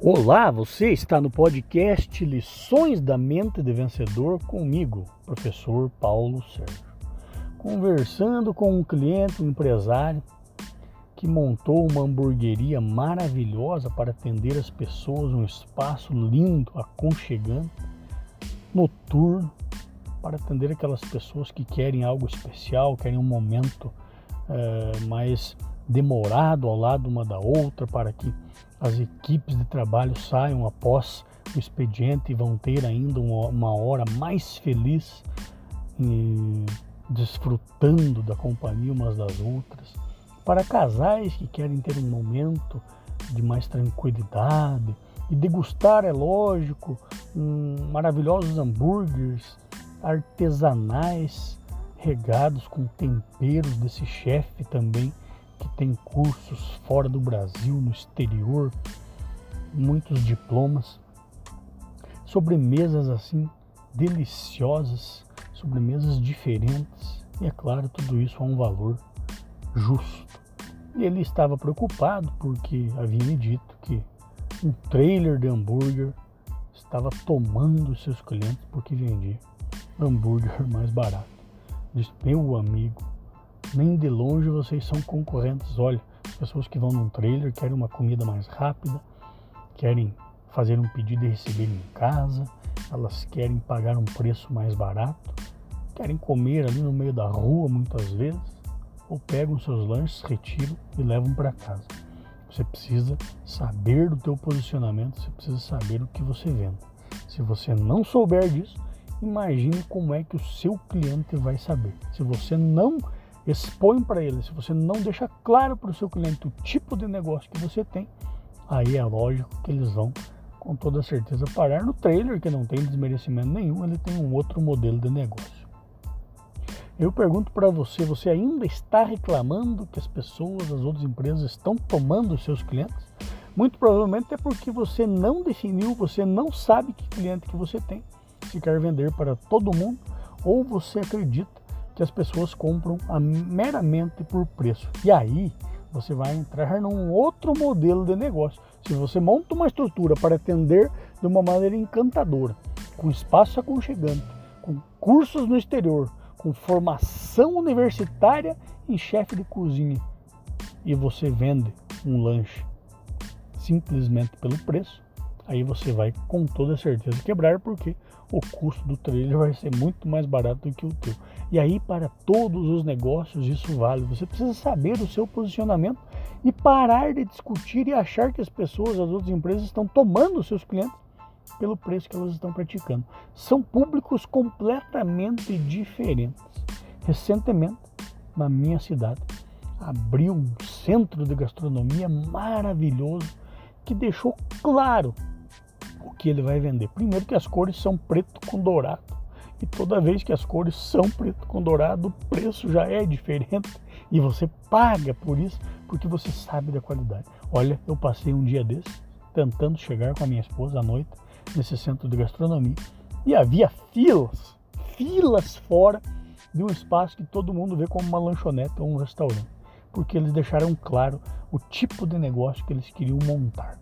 Olá, você está no podcast Lições da Mente de Vencedor comigo, professor Paulo Sérgio. Conversando com um cliente, um empresário que montou uma hamburgueria maravilhosa para atender as pessoas, um espaço lindo, aconchegante, noturno, para atender aquelas pessoas que querem algo especial, querem um momento é, mais demorado ao lado uma da outra para que as equipes de trabalho saiam após o expediente e vão ter ainda uma hora mais feliz desfrutando da companhia umas das outras. Para casais que querem ter um momento de mais tranquilidade e degustar, é lógico, um, maravilhosos hambúrgueres artesanais regados com temperos desse chefe também que tem cursos fora do Brasil, no exterior, muitos diplomas, sobremesas assim deliciosas, sobremesas diferentes, e é claro, tudo isso a um valor justo. E ele estava preocupado porque havia me dito que um trailer de hambúrguer estava tomando seus clientes porque vendia hambúrguer mais barato. Disse, meu amigo, nem de longe vocês são concorrentes. Olha, as pessoas que vão num trailer querem uma comida mais rápida, querem fazer um pedido e receber em casa, elas querem pagar um preço mais barato, querem comer ali no meio da rua muitas vezes, ou pegam seus lanches, retiram e levam para casa. Você precisa saber do teu posicionamento, você precisa saber o que você vende. Se você não souber disso, imagine como é que o seu cliente vai saber. Se você não expõe para ele, se você não deixa claro para o seu cliente o tipo de negócio que você tem, aí é lógico que eles vão com toda certeza parar no trailer, que não tem desmerecimento nenhum, ele tem um outro modelo de negócio. Eu pergunto para você, você ainda está reclamando que as pessoas, as outras empresas estão tomando os seus clientes? Muito provavelmente é porque você não definiu, você não sabe que cliente que você tem, se quer vender para todo mundo, ou você acredita que as pessoas compram meramente por preço. E aí você vai entrar num outro modelo de negócio. Se você monta uma estrutura para atender de uma maneira encantadora, com espaço aconchegante, com cursos no exterior, com formação universitária em chefe de cozinha, e você vende um lanche simplesmente pelo preço, aí você vai com toda certeza quebrar, porque o custo do trailer vai ser muito mais barato do que o teu. E aí, para todos os negócios, isso vale. Você precisa saber o seu posicionamento e parar de discutir e achar que as pessoas, as outras empresas, estão tomando os seus clientes pelo preço que elas estão praticando. São públicos completamente diferentes. Recentemente, na minha cidade, abriu um centro de gastronomia maravilhoso que deixou claro que ele vai vender. Primeiro que as cores são preto com dourado. E toda vez que as cores são preto com dourado, o preço já é diferente e você paga por isso porque você sabe da qualidade. Olha, eu passei um dia desse tentando chegar com a minha esposa à noite nesse centro de gastronomia e havia filas, filas fora de um espaço que todo mundo vê como uma lanchonete ou um restaurante, porque eles deixaram claro o tipo de negócio que eles queriam montar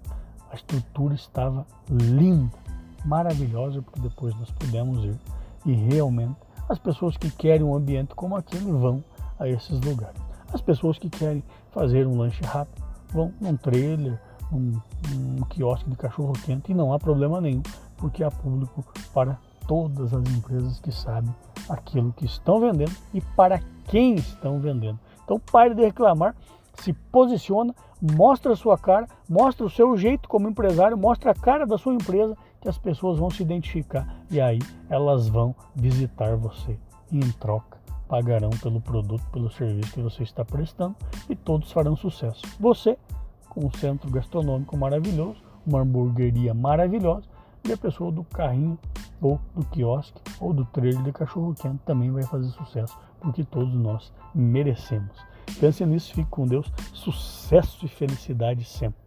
a estrutura estava linda, maravilhosa, porque depois nós pudemos ir e realmente as pessoas que querem um ambiente como aquele vão a esses lugares. As pessoas que querem fazer um lanche rápido vão num trailer, num, num quiosque de cachorro quente e não há problema nenhum, porque há público para todas as empresas que sabem aquilo que estão vendendo e para quem estão vendendo. Então pare de reclamar, se posiciona, mostra a sua cara, mostra o seu jeito como empresário, mostra a cara da sua empresa que as pessoas vão se identificar e aí elas vão visitar você e em troca pagarão pelo produto, pelo serviço que você está prestando e todos farão sucesso. Você com um centro gastronômico maravilhoso, uma hamburgueria maravilhosa e a pessoa do carrinho ou do quiosque ou do trailer de cachorro quente também vai fazer sucesso, porque todos nós merecemos. Pense nisso, fique com Deus. Sucesso e felicidade sempre.